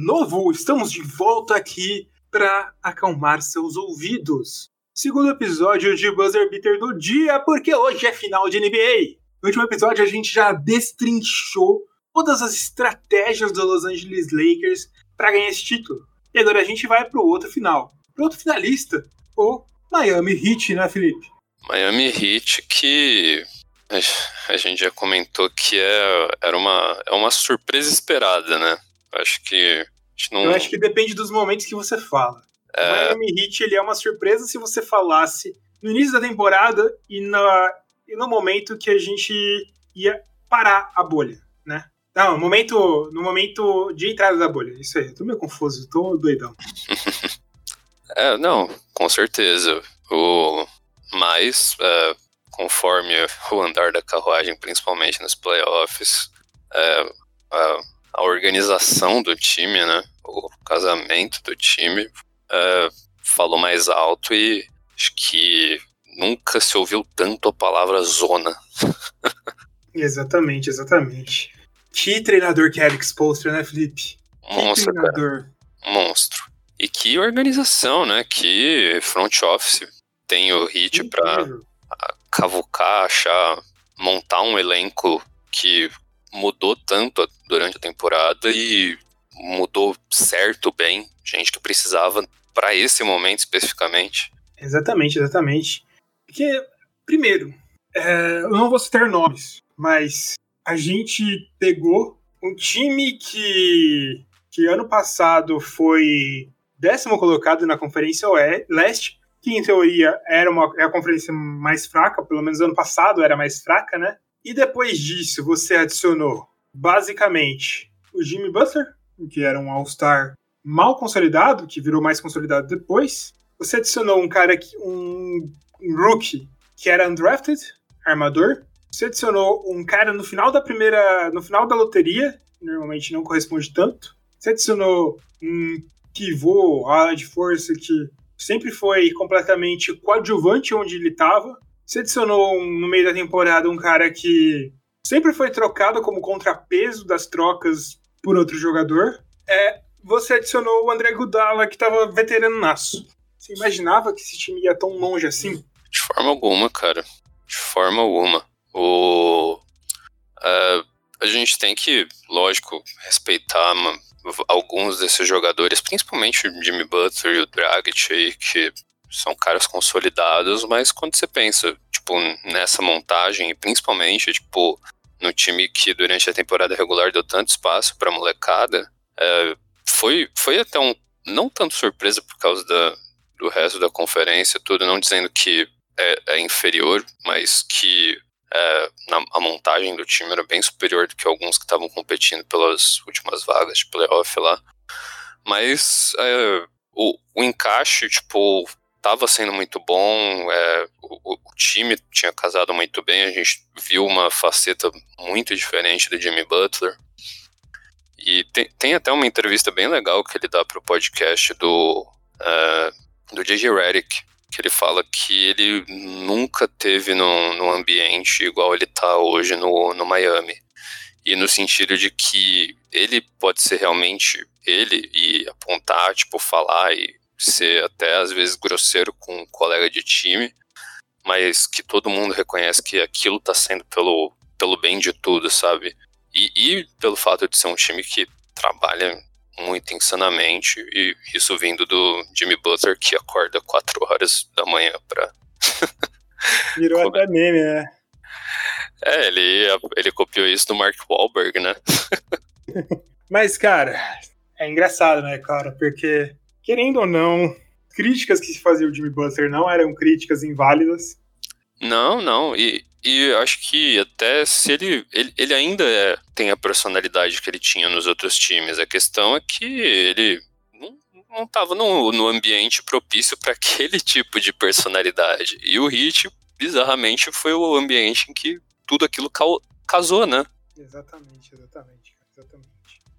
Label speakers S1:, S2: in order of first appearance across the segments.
S1: novo! Estamos de volta aqui para acalmar seus ouvidos. Segundo episódio de Buzzer Beater do dia, porque hoje é final de NBA. No último episódio a gente já destrinchou todas as estratégias do Los Angeles Lakers para ganhar esse título. E agora a gente vai para o outro final, para outro finalista, o Miami Heat, né, Felipe?
S2: Miami Heat que a gente já comentou que é, era uma, é uma surpresa esperada, né? Acho que não...
S1: Eu acho que depende dos momentos que você fala. É... O Miami Heat ele é uma surpresa se você falasse no início da temporada e, na, e no momento que a gente ia parar a bolha, né? Não, no momento, no momento de entrada da bolha. Isso aí, eu tô meio confuso, tô doidão.
S2: é, não, com certeza. O, mas, é, conforme o andar da carruagem, principalmente nos playoffs, é, a, organização do time, né? O casamento do time é, falou mais alto e acho que nunca se ouviu tanto a palavra zona.
S1: exatamente, exatamente. Que treinador que é Alex Postre, né, Felipe?
S2: Monstro, Cara. Monstro. E que organização, né? Que front office tem o hit para cavucar, achar, montar um elenco que mudou tanto durante a temporada e mudou certo bem, gente que precisava para esse momento especificamente.
S1: Exatamente, exatamente. Porque, primeiro, é, eu não vou citar nomes, mas a gente pegou um time que, que ano passado foi décimo colocado na Conferência Leste, que em teoria era uma, é a conferência mais fraca, pelo menos ano passado era mais fraca, né? E depois disso, você adicionou, basicamente, o Jimmy Butler, que era um All-Star mal consolidado, que virou mais consolidado depois. Você adicionou um cara, que, um, rookie, que era undrafted, armador. Você adicionou um cara no final da primeira. no final da loteria, normalmente não corresponde tanto. Você adicionou um pivô, ala de força que sempre foi completamente coadjuvante onde ele estava. Você adicionou um, no meio da temporada um cara que sempre foi trocado como contrapeso das trocas por outro jogador. É, você adicionou o André Gudala, que estava veterano naço. Você imaginava que esse time ia tão longe assim?
S2: De forma alguma, cara. De forma alguma. O. Uh, a gente tem que, lógico, respeitar alguns desses jogadores, principalmente o Jimmy Butler e o Dragic aí, que são caras consolidados, mas quando você pensa, tipo, nessa montagem, e principalmente, tipo, no time que durante a temporada regular deu tanto espaço pra molecada, é, foi, foi até um, não tanto surpresa por causa da, do resto da conferência, tudo, não dizendo que é, é inferior, mas que é, na, a montagem do time era bem superior do que alguns que estavam competindo pelas últimas vagas de playoff lá. Mas é, o, o encaixe, tipo, estava sendo muito bom, é, o, o, time tinha casado muito bem, a gente viu uma faceta muito diferente do Jimmy Butler. E tem, tem até uma entrevista bem legal que ele dá pro podcast do, uh, do J.J. Redick, que ele fala que ele nunca teve num, num ambiente igual ele tá hoje no, no Miami. E no sentido de que ele pode ser realmente ele e apontar, tipo, falar e ser até às vezes grosseiro com um colega de time, mas que todo mundo reconhece que aquilo tá sendo pelo, pelo bem de tudo, sabe? E, e pelo fato de ser um time que trabalha muito insanamente, e isso vindo do Jimmy Butler, que acorda 4 horas da manhã pra.
S1: Virou até meme, né?
S2: É, ele, ele copiou isso do Mark Wahlberg, né?
S1: Mas, cara, é engraçado, né, cara? Porque querendo ou não, críticas que se fazia o Jimmy Butler não eram críticas inválidas.
S2: Não, não. E, e acho que até se ele, ele, ele ainda é, tem a personalidade que ele tinha nos outros times. A questão é que ele não, não tava no, no ambiente propício para aquele tipo de personalidade. E o Hit, bizarramente, foi o ambiente em que tudo aquilo casou, né?
S1: Exatamente, exatamente, exatamente.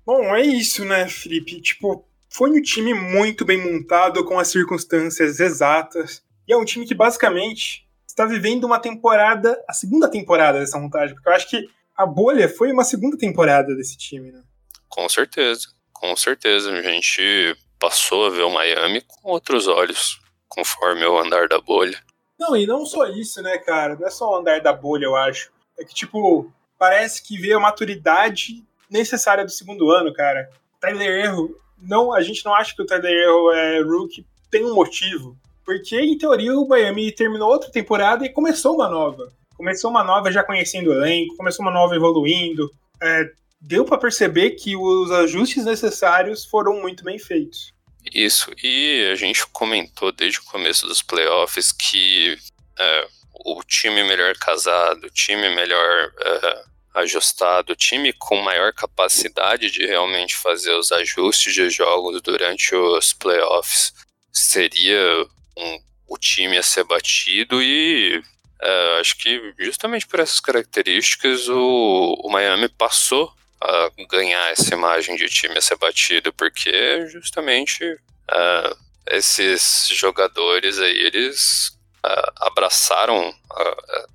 S1: Bom, é isso, né, Felipe? Tipo, foi um time muito bem montado, com as circunstâncias exatas. E é um time que basicamente está vivendo uma temporada, a segunda temporada dessa montagem, porque eu acho que a bolha foi uma segunda temporada desse time, né?
S2: Com certeza, com certeza. A gente passou a ver o Miami com outros olhos, conforme o andar da bolha.
S1: Não, e não só isso, né, cara? Não é só o andar da bolha, eu acho. É que, tipo, parece que vê a maturidade necessária do segundo ano, cara. Tyler Erro, não, a gente não acha que o Erro é rookie, tem um motivo. Porque, em teoria, o Miami terminou outra temporada e começou uma nova. Começou uma nova já conhecendo o elenco, começou uma nova evoluindo. É, deu para perceber que os ajustes necessários foram muito bem feitos.
S2: Isso, e a gente comentou desde o começo dos playoffs que é, o time melhor casado, o time melhor é, ajustado, time com maior capacidade de realmente fazer os ajustes de jogos durante os playoffs. Seria um, o time a ser batido e é, acho que justamente por essas características o, o Miami passou a ganhar essa imagem de time a ser batido, porque justamente uh, esses jogadores aí, eles uh, abraçaram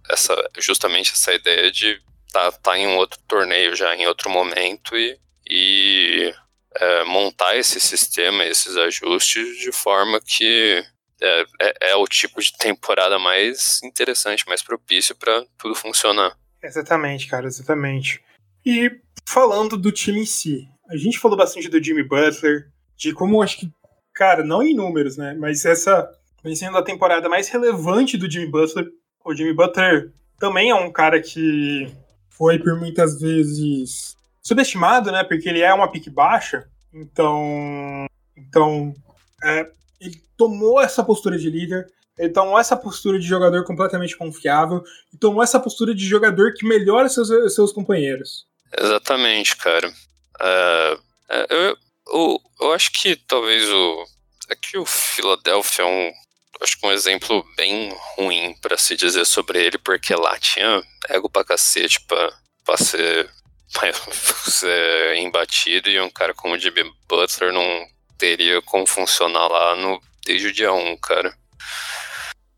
S2: essa, justamente essa ideia de tá, tá em um outro torneio já, em outro momento e, e é, montar esse sistema, esses ajustes de forma que é, é, é, o tipo de temporada mais interessante, mais propício para tudo funcionar.
S1: Exatamente, cara, exatamente. E falando do time em si, a gente falou bastante do Jimmy Butler, de como acho que, cara, não em números, né? Mas essa vem sendo a temporada mais relevante do Jimmy Butler. O Jimmy Butler também é um cara que foi por muitas vezes subestimado, né? Porque ele é uma pique baixa. Então, então é, ele tomou essa postura de líder, ele tomou essa postura de jogador completamente confiável e tomou essa postura de jogador que melhora seus, seus companheiros.
S2: Exatamente, cara. Uh, eu, eu, eu, acho que talvez o. É o Philadelphia é um. Acho que um exemplo bem ruim para se dizer sobre ele, porque lá tinha ego pra cacete pra, pra ser, pra ser embatido e um cara como o Jimmy Butler não teria como funcionar lá no, desde o dia 1, cara.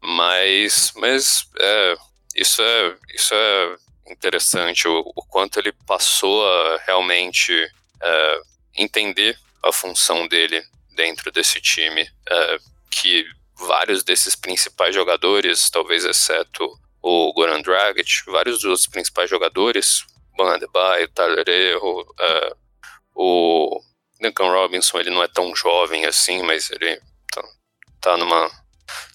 S2: Mas, mas é, isso é, isso é interessante o, o quanto ele passou a realmente uh, entender a função dele dentro desse time, uh, que vários desses principais jogadores, talvez exceto o Goran Dragic, vários dos principais jogadores, Ban Adebayo, Tyler Erro, uh, o Duncan Robinson, ele não é tão jovem assim, mas ele tá, tá numa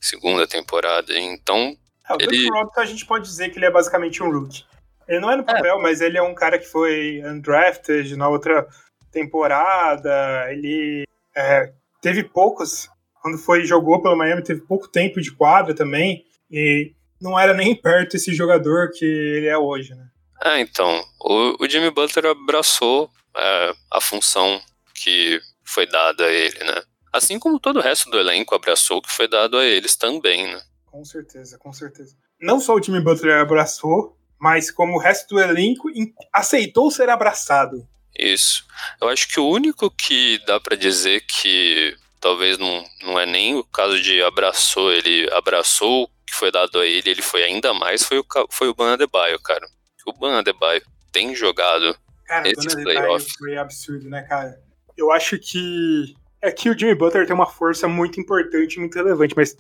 S2: segunda temporada, então...
S1: É, o ele... Duncan Robinson a gente pode dizer que ele é basicamente um rookie. Ele não é no é. papel, é. mas ele é um cara que foi undrafted na outra temporada. Ele é, teve poucos. Quando foi jogou pelo Miami, teve pouco tempo de quadra também. E não era nem perto esse jogador que ele é hoje, né?
S2: É, então. O, o Jimmy Butler abraçou é, a função que foi dada a ele, né? Assim como todo o resto do elenco abraçou o que foi dado a eles também, né?
S1: Com certeza, com certeza. Não só o Jimmy Butler abraçou, mas como o resto do elenco aceitou ser abraçado.
S2: Isso. Eu acho que o único que dá para dizer que talvez não, não é nem o caso de abraçou, ele abraçou o que foi dado a ele, ele foi ainda mais, foi o, foi o Ban Adebayo, cara. O Ban Adebayo tem jogado
S1: cara, esses playoffs. Foi absurdo, né, cara? Eu acho que é que o Jimmy Butler tem uma força muito importante, muito relevante, mas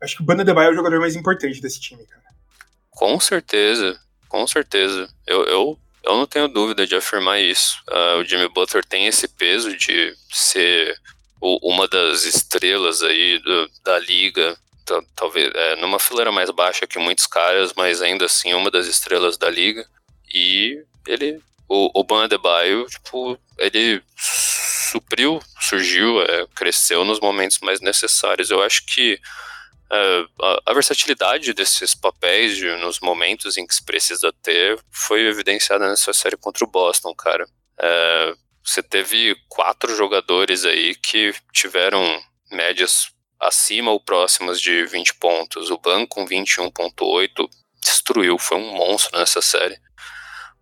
S1: acho que o Ban Adebayo é o jogador mais importante desse time, cara.
S2: Com certeza. Com certeza. Eu, eu, eu não tenho dúvida de afirmar isso. Uh, o Jimmy Butler tem esse peso de ser uma das estrelas aí do, da liga. Talvez é, numa fileira mais baixa que muitos caras, mas ainda assim uma das estrelas da liga. E ele, o, o Ban Adebayo, tipo, ele supriu, surgiu, é, cresceu nos momentos mais necessários. Eu acho que Uh, a, a, versatilidade desses papéis de, nos momentos em que se precisa ter foi evidenciada nessa série contra o Boston, cara. Uh, você teve quatro jogadores aí que tiveram médias acima ou próximas de 20 pontos. O Ban com 21.8 destruiu, foi um monstro nessa série.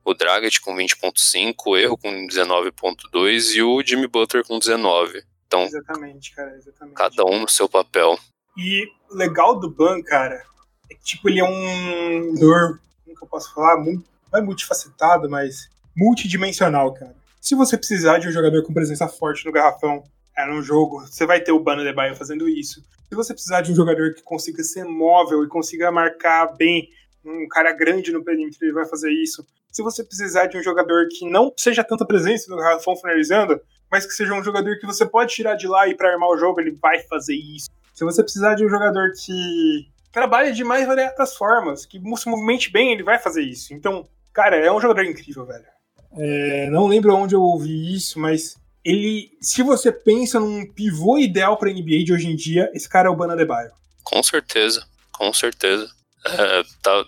S2: O Dragic com 20.5, o Erro com 19.2 e o Jimmy Butler com 19. Então,
S1: exatamente, cara, exatamente.
S2: cada um no seu papel.
S1: E legal do Ban, cara, é que, tipo, ele é um jogador, como que eu posso falar? Não é multifacetado, mas multidimensional, cara. Se você precisar de um jogador com presença forte no garrafão, é num jogo, você vai ter o Bano de Baio fazendo isso. Se você precisar de um jogador que consiga ser móvel e consiga marcar bem um cara grande no perímetro, ele vai fazer isso. Se você precisar de um jogador que não seja tanta presença no garrafão finalizando, mas que seja um jogador que você pode tirar de lá e para armar o jogo, ele vai fazer isso. Se você precisar de um jogador que trabalha de mais variadas formas, que movimente bem, ele vai fazer isso. Então, cara, é um jogador incrível, velho. É, não lembro onde eu ouvi isso, mas ele, se você pensa num pivô ideal para NBA de hoje em dia, esse cara é o Bana Debaio.
S2: Com certeza, com certeza. É,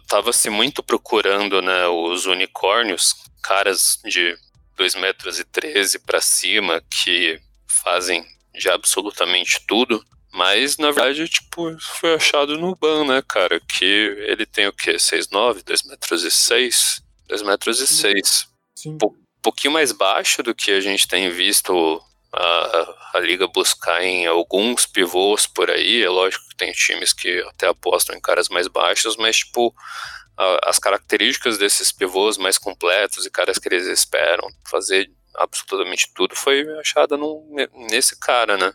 S2: tava se muito procurando né, os unicórnios, caras de 2 metros e 13 para cima que fazem de absolutamente tudo. Mas, na verdade, tipo, foi achado no ban, né, cara? Que ele tem o quê? 6'9", 2 metros e 6? 2 metros e 6. Sim. Um pouquinho mais baixo do que a gente tem visto a, a liga buscar em alguns pivôs por aí. É lógico que tem times que até apostam em caras mais baixos, mas, tipo, a, as características desses pivôs mais completos e caras que eles esperam fazer absolutamente tudo foi achada nesse cara, né?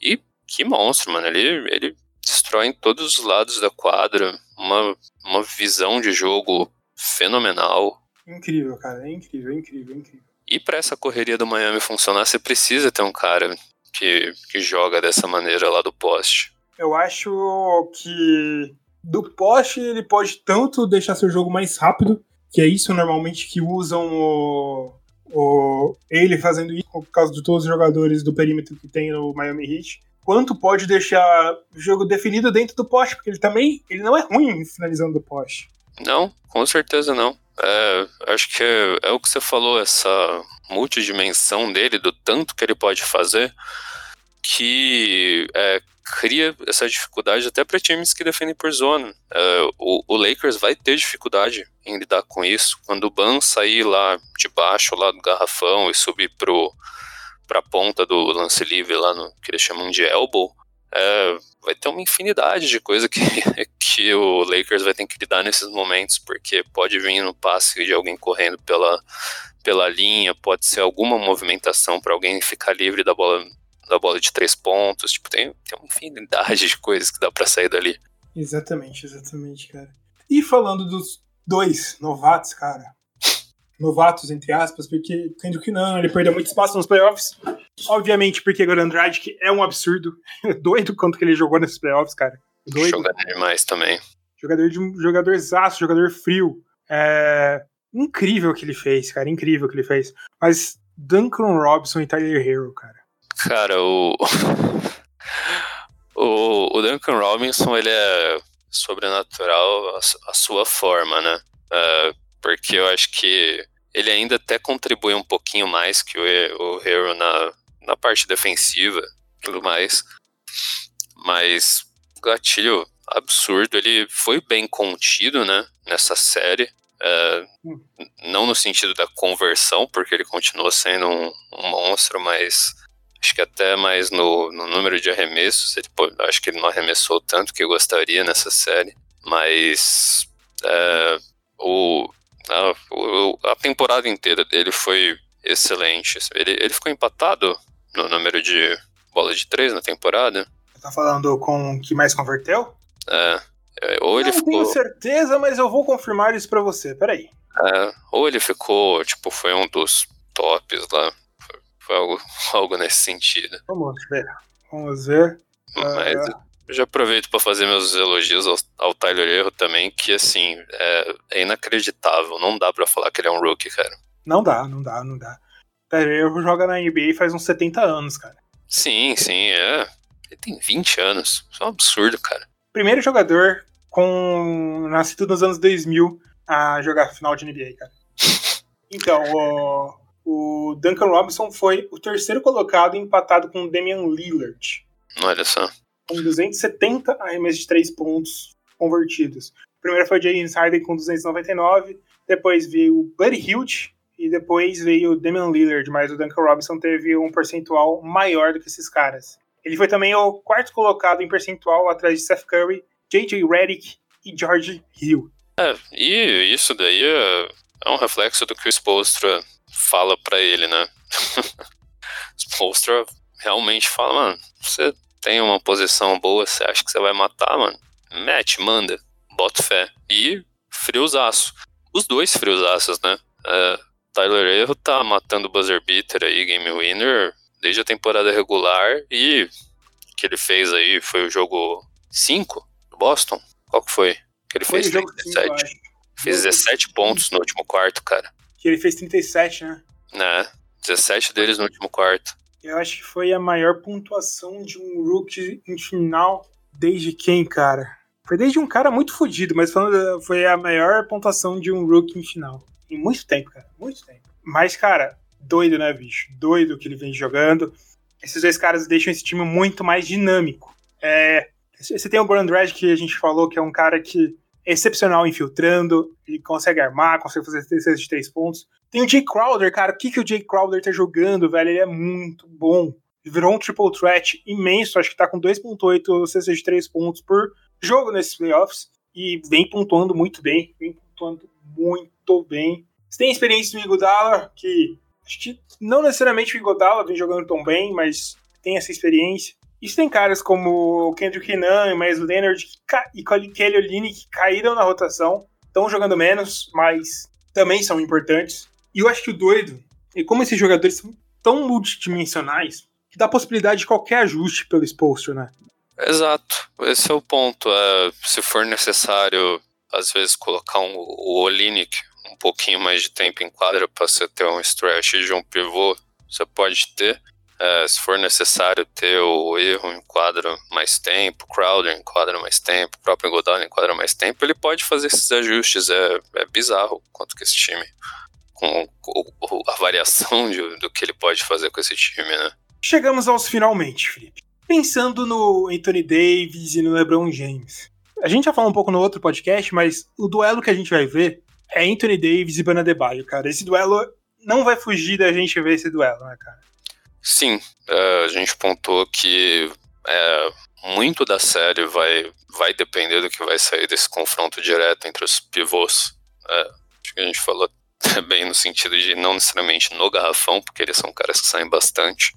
S2: E que monstro, mano. Ele, ele destrói em todos os lados da quadra. Uma, uma visão de jogo fenomenal.
S1: Incrível, cara. É incrível, é incrível, é incrível.
S2: E para essa correria do Miami funcionar, você precisa ter um cara que, que joga dessa maneira lá do poste.
S1: Eu acho que do poste ele pode tanto deixar seu jogo mais rápido, que é isso normalmente que usam o, o, ele fazendo isso por causa de todos os jogadores do perímetro que tem no Miami Heat, quanto pode deixar o jogo definido dentro do poste, porque ele também ele não é ruim finalizando do poste.
S2: Não, com certeza não. É, acho que é, é, o que você falou, essa multidimensão dele, do tanto que ele pode fazer, que é, cria essa dificuldade até para times que defendem por zona. É, o, o, Lakers vai ter dificuldade em lidar com isso. Quando o Ban sair lá de baixo, lá do garrafão, e subir pro a ponta do lance livre lá no que eles chamam de elbow, é, vai ter uma infinidade de coisa que, que o Lakers vai ter que lidar nesses momentos, porque pode vir no passe de alguém correndo pela, pela linha, pode ser alguma movimentação para alguém ficar livre da bola da bola de três pontos, tipo, tem, tem uma infinidade de coisas que dá para sair dali.
S1: Exatamente, exatamente, cara. E falando dos dois novatos, cara, novatos, entre aspas, porque Kendrick não, ele perdeu muito espaço nos playoffs. Obviamente, porque Goran Dragic é um absurdo. Doido quanto que ele jogou nesses playoffs, cara. Doido.
S2: Jogador demais também.
S1: Jogador de jogador zaço, jogador frio. É incrível o que ele fez, cara. Incrível o que ele fez. Mas Duncan Robinson e Tyler Hero, cara.
S2: Cara, o. o, o Duncan Robinson, ele é sobrenatural a, a sua forma, né? Uh, porque eu acho que ele ainda até contribui um pouquinho mais que o, o Hero na, na parte defensiva e tudo mais. Mas gatilho absurdo, ele foi bem contido, né, nessa série. É, não no sentido da conversão, porque ele continua sendo um, um monstro, mas acho que até mais no, no número de arremessos. Ele, acho que ele não arremessou tanto que eu gostaria nessa série, mas é, o, a, a temporada inteira dele foi excelente. Ele, ele ficou empatado no número de bola de três na temporada.
S1: Você tá falando com o que mais converteu?
S2: É. é ou ele
S1: não
S2: ficou...
S1: tenho certeza, mas eu vou confirmar isso para você. Peraí.
S2: É, ou ele ficou, tipo, foi um dos tops lá. Foi, foi algo, algo nesse sentido.
S1: Vamos ver. Vamos ver.
S2: Mas uh, já aproveito para fazer meus elogios ao, ao, Tyler Erro também, que assim, é, é inacreditável. Não dá para falar que ele é um rookie, cara.
S1: Não dá, não dá, não dá. Erro joga na NBA faz uns 70 anos, cara.
S2: Sim, sim, é. Ele tem 20 anos. Isso é um absurdo, cara.
S1: Primeiro jogador com nascido nos anos 2000 a jogar final de NBA, cara. Então, o, o Duncan Robinson foi o terceiro colocado empatado com o Damian Lillard.
S2: Olha só
S1: com 270 arremessos de 3 pontos convertidos. O primeiro foi o James Harden com 299, depois veio o Buddy Hield e depois veio o Damian Lillard, mas o Duncan Robinson teve um percentual maior do que esses caras. Ele foi também o quarto colocado em percentual atrás de Seth Curry, J.J. Redick e George Hill.
S2: É, e isso daí é, é um reflexo do que o Spolstra fala para ele, né? Spolstra realmente fala, mano, você tem uma posição boa, você acha que você vai matar, mano? Mete, manda, bota fé. E friozaço. Os dois friozaços, né? É, Tyler Erro tá matando o buzzer beater aí, game winner, desde a temporada regular e o que ele fez aí foi o jogo 5 do Boston? Qual que foi? Que ele foi fez 37. Cinco, fez 17 pontos no último quarto, cara.
S1: Que ele fez 37, né?
S2: Né? 17 deles no último quarto.
S1: Eu acho que foi a maior pontuação de um rookie em final desde quem, cara? Foi desde um cara muito fodido, mas falando, foi a maior pontuação de um rookie em final. Em muito tempo, cara. Muito tempo. Mas, cara, doido, né, bicho? Doido que ele vem jogando. Esses dois caras deixam esse time muito mais dinâmico. É, você tem o Goran Dredd, que a gente falou que é um cara que é excepcional infiltrando, ele consegue armar, consegue fazer cestas de três pontos. Tem o Jay Crowder, cara. O que, que o Jay Crowder tá jogando, velho? Ele é muito bom. Virou um triple threat imenso, acho que tá com 2.8 cestas de três pontos por jogo nesses playoffs. E vem pontuando muito bem, vem pontuando muito bem. Você tem experiência do Igodala, que acho que não necessariamente o Igodala vem jogando tão bem, mas tem essa experiência. Isso tem caras como o Kendrick Nunn, mas o Leonard e Kelly Olynyk que caíram na rotação, estão jogando menos, mas também são importantes. E eu acho que o doido é como esses jogadores são tão multidimensionais que dá possibilidade de qualquer ajuste pelo exposto, né?
S2: Exato, esse é o ponto. É, se for necessário, às vezes, colocar um, o Olinick um pouquinho mais de tempo em quadra para você ter um stretch de um pivô, você pode ter. É, se for necessário ter o erro em quadra mais tempo, Crowder em quadra mais tempo, o próprio Godal em quadra mais tempo, ele pode fazer esses ajustes. É, é bizarro quanto que esse time, com, com a variação de, do que ele pode fazer com esse time, né?
S1: Chegamos aos finalmente, Felipe. Pensando no Anthony Davis e no LeBron James. A gente já falou um pouco no outro podcast, mas o duelo que a gente vai ver é Anthony Davis e Bana Debaio, cara. Esse duelo não vai fugir da gente ver esse duelo, né, cara?
S2: Sim, uh, a gente pontuou que é, muito da série vai, vai depender do que vai sair desse confronto direto entre os pivôs. É, acho que a gente falou também no sentido de não necessariamente no garrafão, porque eles são caras que saem bastante,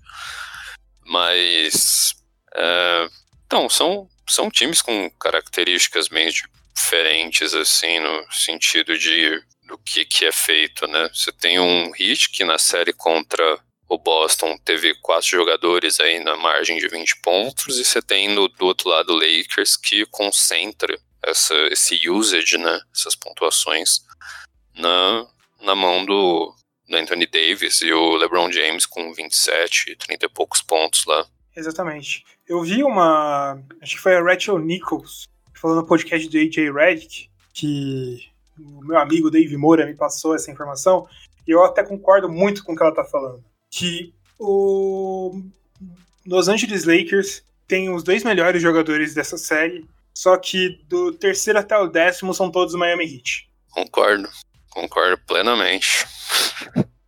S2: mas é, então são são times com características meio diferentes assim no sentido de do que que é feito, né? Você tem um Hit que na série contra o Boston teve quatro jogadores aí na margem de 20 pontos, e você tem no, do outro lado o Lakers que concentra essa, esse usage, né, essas pontuações na, na mão do, do Anthony Davis e o LeBron James com 27, 30 e poucos pontos lá.
S1: Exatamente. Eu vi uma. Acho que foi a Rachel Nichols falando no podcast do AJ Redick, que o meu amigo Dave Moura me passou essa informação, e eu até concordo muito com o que ela tá falando que o Los Angeles Lakers tem os dois melhores jogadores dessa série, só que do terceiro até o décimo são todos Miami Heat.
S2: Concordo, concordo plenamente.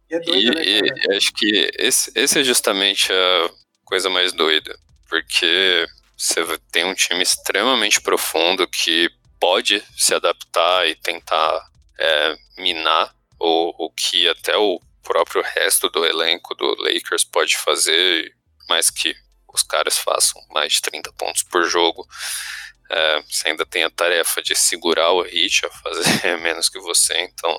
S2: E, é doido, e, né, e acho que esse, esse é justamente a coisa mais doida, porque você tem um time extremamente profundo que pode se adaptar e tentar é, minar o, o que até o próprio resto do elenco do Lakers pode fazer, mais que os caras façam mais de 30 pontos por jogo. É, você ainda tem a tarefa de segurar o Hit a fazer menos que você, então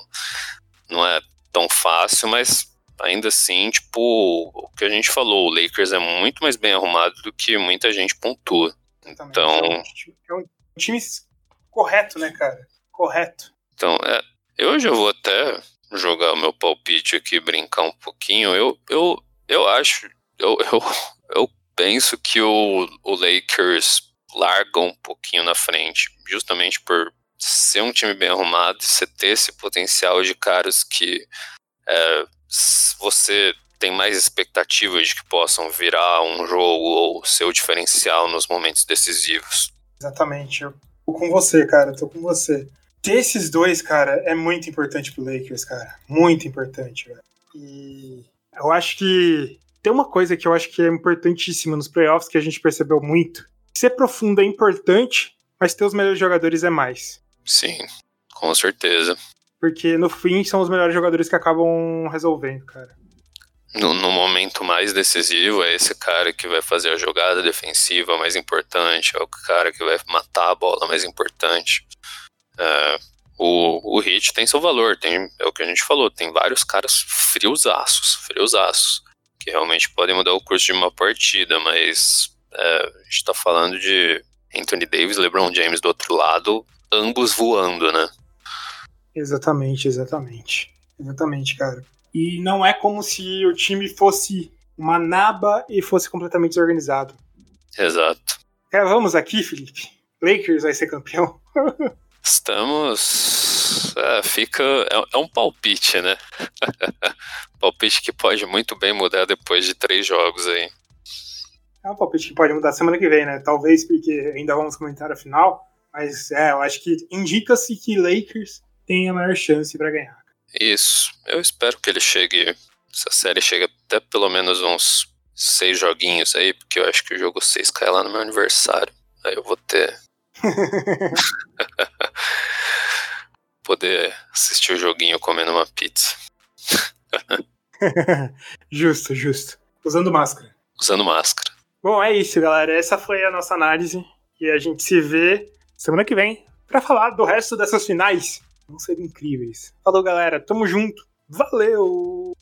S2: não é tão fácil, mas ainda assim, tipo, o que a gente falou, o Lakers é muito mais bem arrumado do que muita gente pontua. Então.
S1: É um time correto, né, cara? Correto.
S2: Então, é, eu já vou até jogar o meu palpite aqui, brincar um pouquinho, eu, eu, eu acho, eu, eu, eu penso que o, o Lakers larga um pouquinho na frente, justamente por ser um time bem arrumado e você ter esse potencial de caras que é, você tem mais expectativas de que possam virar um jogo ou ser o diferencial nos momentos decisivos.
S1: Exatamente, eu tô com você, cara, tô com você ter esses dois, cara, é muito importante pro Lakers, cara. Muito importante, velho. E eu acho que tem uma coisa que eu acho que é importantíssima nos playoffs que a gente percebeu muito. Ser profundo é importante, mas ter os melhores jogadores é mais.
S2: Sim, com certeza.
S1: Porque no fim são os melhores jogadores que acabam resolvendo, cara.
S2: No, no, momento mais decisivo, é esse cara que vai fazer a jogada defensiva mais importante, é o cara que vai matar a bola mais importante. É, o, o Hit tem seu valor, tem, é o que a gente falou, tem vários caras friosaços, friosaços, que realmente podem mudar o curso de uma partida, mas é, a gente tá falando de Anthony Davis, LeBron James do outro lado, ambos voando, né?
S1: Exatamente, exatamente. Exatamente, cara. E não é como se o time fosse uma naba e fosse completamente desorganizado.
S2: Exato.
S1: Vamos aqui, Felipe. Lakers vai ser campeão.
S2: Estamos. É, fica. É, é, um palpite, né? palpite que pode muito bem mudar depois de três jogos aí.
S1: É um palpite que pode mudar semana que vem, né? Talvez porque ainda vamos comentar a final. Mas é, eu acho que indica-se que Lakers tem a maior chance para ganhar.
S2: Isso. Eu espero que ele chegue. Essa série chegue até pelo menos uns seis joguinhos aí, porque eu acho que o jogo 6 cai lá no meu aniversário. Aí eu vou ter. Poder assistir o joguinho comendo uma pizza.
S1: justo, justo. Usando máscara.
S2: Usando máscara.
S1: Bom, é isso, galera. Essa foi a nossa análise. E a gente se vê semana que vem para falar do resto dessas finais. Vão ser incríveis. Falou, galera. Tamo junto. Valeu!